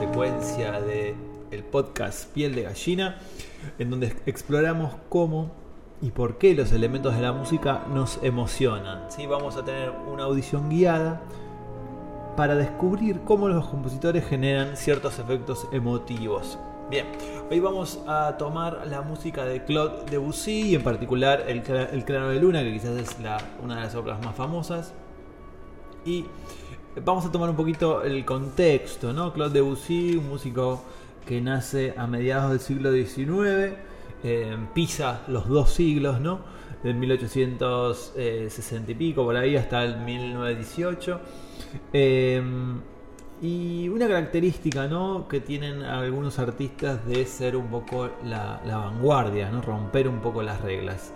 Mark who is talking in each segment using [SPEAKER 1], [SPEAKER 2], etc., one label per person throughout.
[SPEAKER 1] secuencia de el podcast Piel de Gallina, en donde exploramos cómo y por qué los elementos de la música nos emocionan. ¿sí? Vamos a tener una audición guiada para descubrir cómo los compositores generan ciertos efectos emotivos. Bien, hoy vamos a tomar la música de Claude Debussy y en particular El, el Claro de Luna, que quizás es una de las obras más famosas. Y vamos a tomar un poquito el contexto, ¿no? Claude Debussy, un músico que nace a mediados del siglo XIX, eh, pisa los dos siglos, ¿no? Del 1860 y pico, por ahí hasta el 1918. Y una característica ¿no? que tienen algunos artistas de ser un poco la, vanguardia, ¿no? romper un poco las reglas.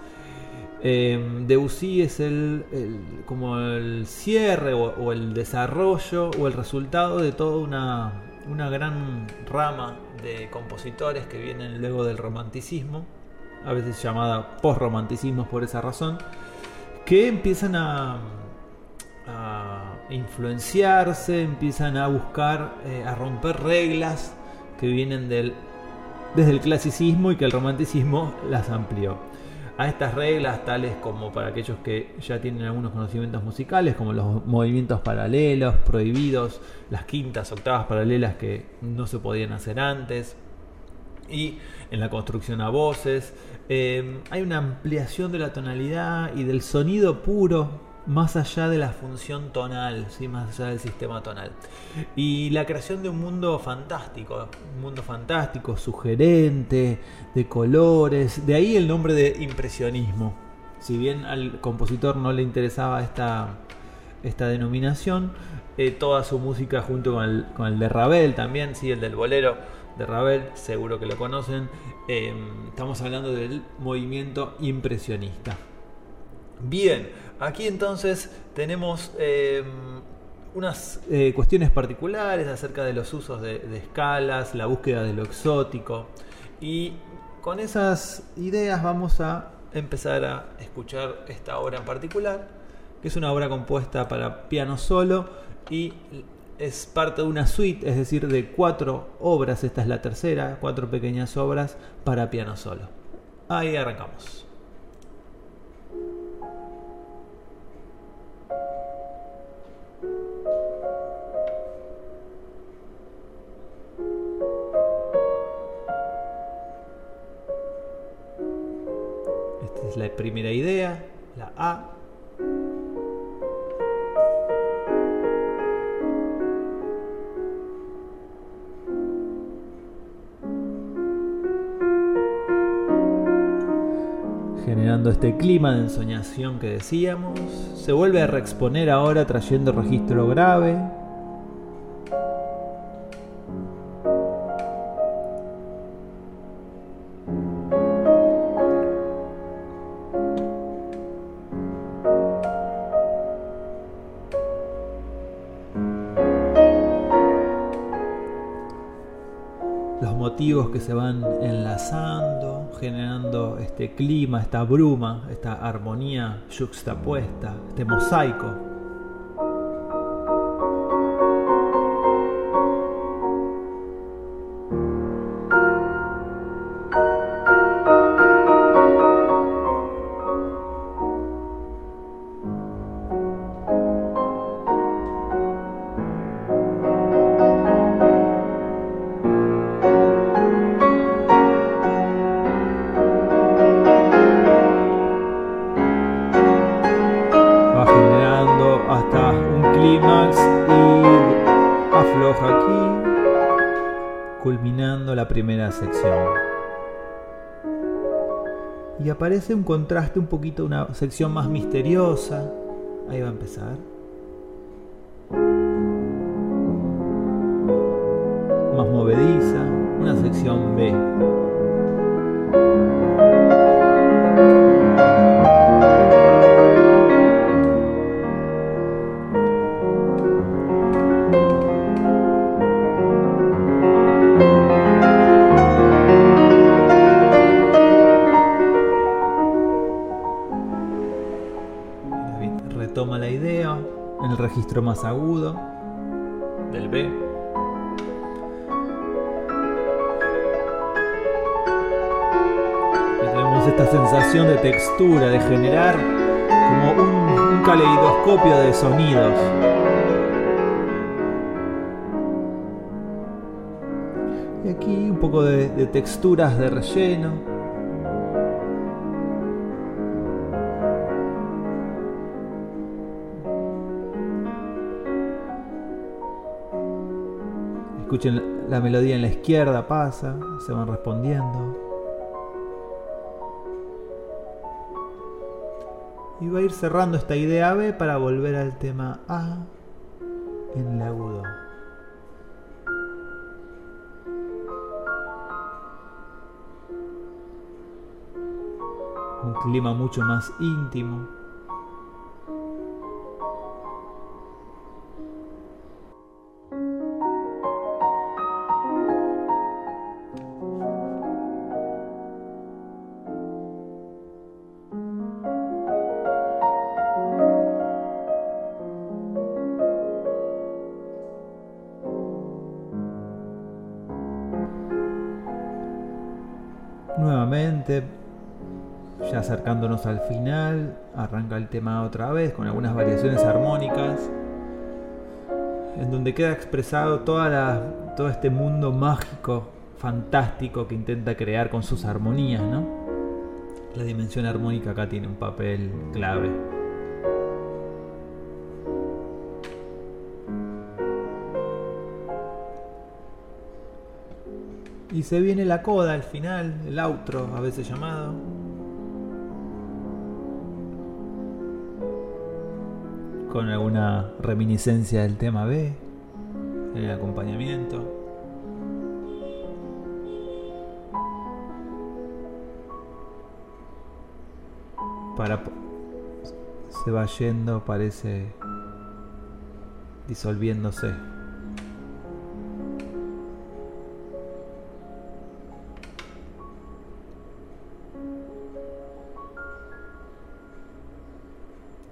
[SPEAKER 1] Eh, Debussy es el, como el cierre o, el desarrollo o el resultado de toda una, una gran rama de compositores que vienen luego del romanticismo, a veces llamada post-romanticismo por esa razón, que empiezan a, a influenciarse, empiezan a buscar, eh, a romper reglas que vienen del, desde el clasicismo y que el romanticismo las amplió. A estas reglas, tales como para aquellos que ya tienen algunos conocimientos musicales, como los movimientos paralelos, prohibidos, las quintas, octavas paralelas que no se podían hacer antes, y en la construcción a voces. Eh, hay una ampliación de la tonalidad y del sonido puro más allá de la función tonal, ¿sí? más allá del sistema tonal. Y la creación de un mundo fantástico, un mundo fantástico, sugerente, de colores, de ahí el nombre de impresionismo. Si bien al compositor no le interesaba esta, esta denominación, eh, toda su música junto con el, de Ravel también, ¿sí? el del bolero de Ravel, seguro que lo conocen, eh, estamos hablando del movimiento impresionista. Bien, aquí entonces tenemos em, unas eh, cuestiones particulares acerca de los usos de, escalas, la búsqueda de lo exótico y con esas ideas vamos a empezar a escuchar esta obra en particular, que es una obra compuesta para piano solo y es parte de una suite, es decir, de cuatro obras, esta es la tercera, cuatro pequeñas obras para piano solo. Ahí arrancamos. La primera idea, la A. Generando este clima de ensoñación que decíamos, se vuelve a reexponer ahora trayendo registro grave, que se van enlazando, generando este clima, esta bruma, esta armonía juxtapuesta, este mosaico sección. Y aparece un contraste un poquito, una sección más misteriosa. Ahí va a empezar. Más movediza, una sección B. retoma la idea, en el registro más agudo del B. Y tenemos esta sensación de textura, de generar como un, un caleidoscopio de sonidos. Y aquí un poco de, de texturas de relleno. Escuchen la melodía en la izquierda, pasa, se van respondiendo. Y va a ir cerrando esta idea B para volver al tema A en el agudo. Un clima mucho más íntimo. Nuevamente, ya acercándonos al final, arranca el tema otra vez con algunas variaciones armónicas, en donde queda expresado toda todo este mundo mágico, fantástico que intenta crear con sus armonías, ¿no? La dimensión armónica acá tiene un papel clave. Y se viene la coda al final, el outro, a veces llamado. Con alguna reminiscencia del tema B, el acompañamiento. Para se va yendo, parece disolviéndose.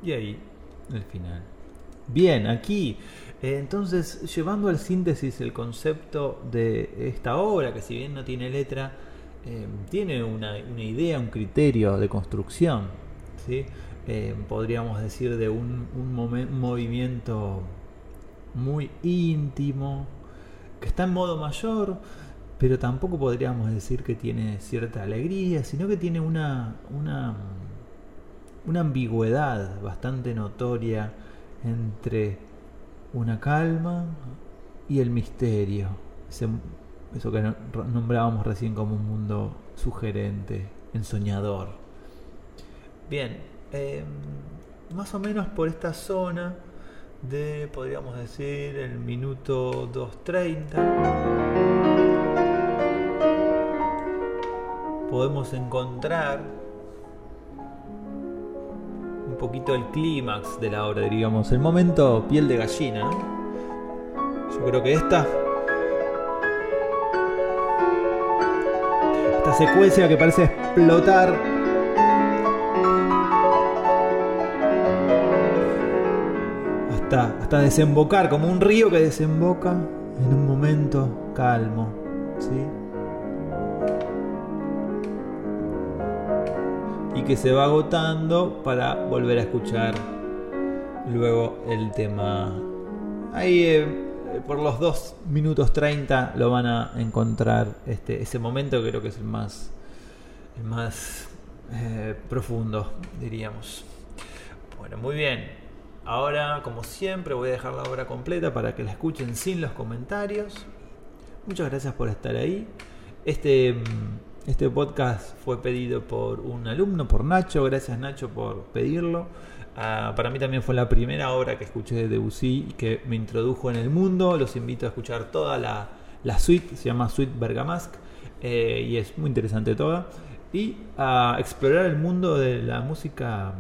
[SPEAKER 1] Y ahí, el final. Bien, aquí, eh, entonces, llevando al síntesis el concepto de esta obra, que si bien no tiene letra, eh, tiene una, una, idea, un criterio de construcción, ¿sí? Eh, podríamos decir de un, un, movimiento muy íntimo, que está en modo mayor, pero tampoco podríamos decir que tiene cierta alegría, sino que tiene una, una una ambigüedad bastante notoria entre una calma y el misterio. eso que nombrábamos recién como un mundo sugerente, ensoñador. Bien, eh, más o menos por esta zona de, podríamos decir, el minuto 2.30, podemos encontrar poquito el clímax de la obra, diríamos, el momento piel de gallina. Yo creo que esta esta secuencia que parece explotar hasta hasta desembocar como un río que desemboca en un momento calmo, ¿sí? Que se va agotando para volver a escuchar luego el tema. Ahí eh, por los 2 minutos 30 lo van a encontrar este, ese momento creo que es el más, el más eh, profundo, diríamos. Bueno, muy bien. Ahora, como siempre, voy a dejar la obra completa para que la escuchen sin los comentarios. Muchas gracias por estar ahí. Este mm, este podcast fue pedido por un alumno, por Nacho. Gracias Nacho por pedirlo. Uh, para mí también fue la primera obra que escuché de Debussy que me introdujo en el mundo. Los invito a escuchar toda la, la suite, se llama Suite Bergamasque eh, y es muy interesante toda. Y a explorar el mundo de la música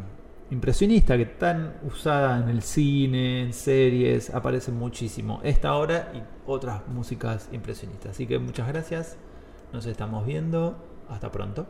[SPEAKER 1] impresionista que tan usada en el cine, en series, aparece muchísimo. Esta obra y otras músicas impresionistas. Así que muchas gracias. Nos estamos viendo. Hasta pronto.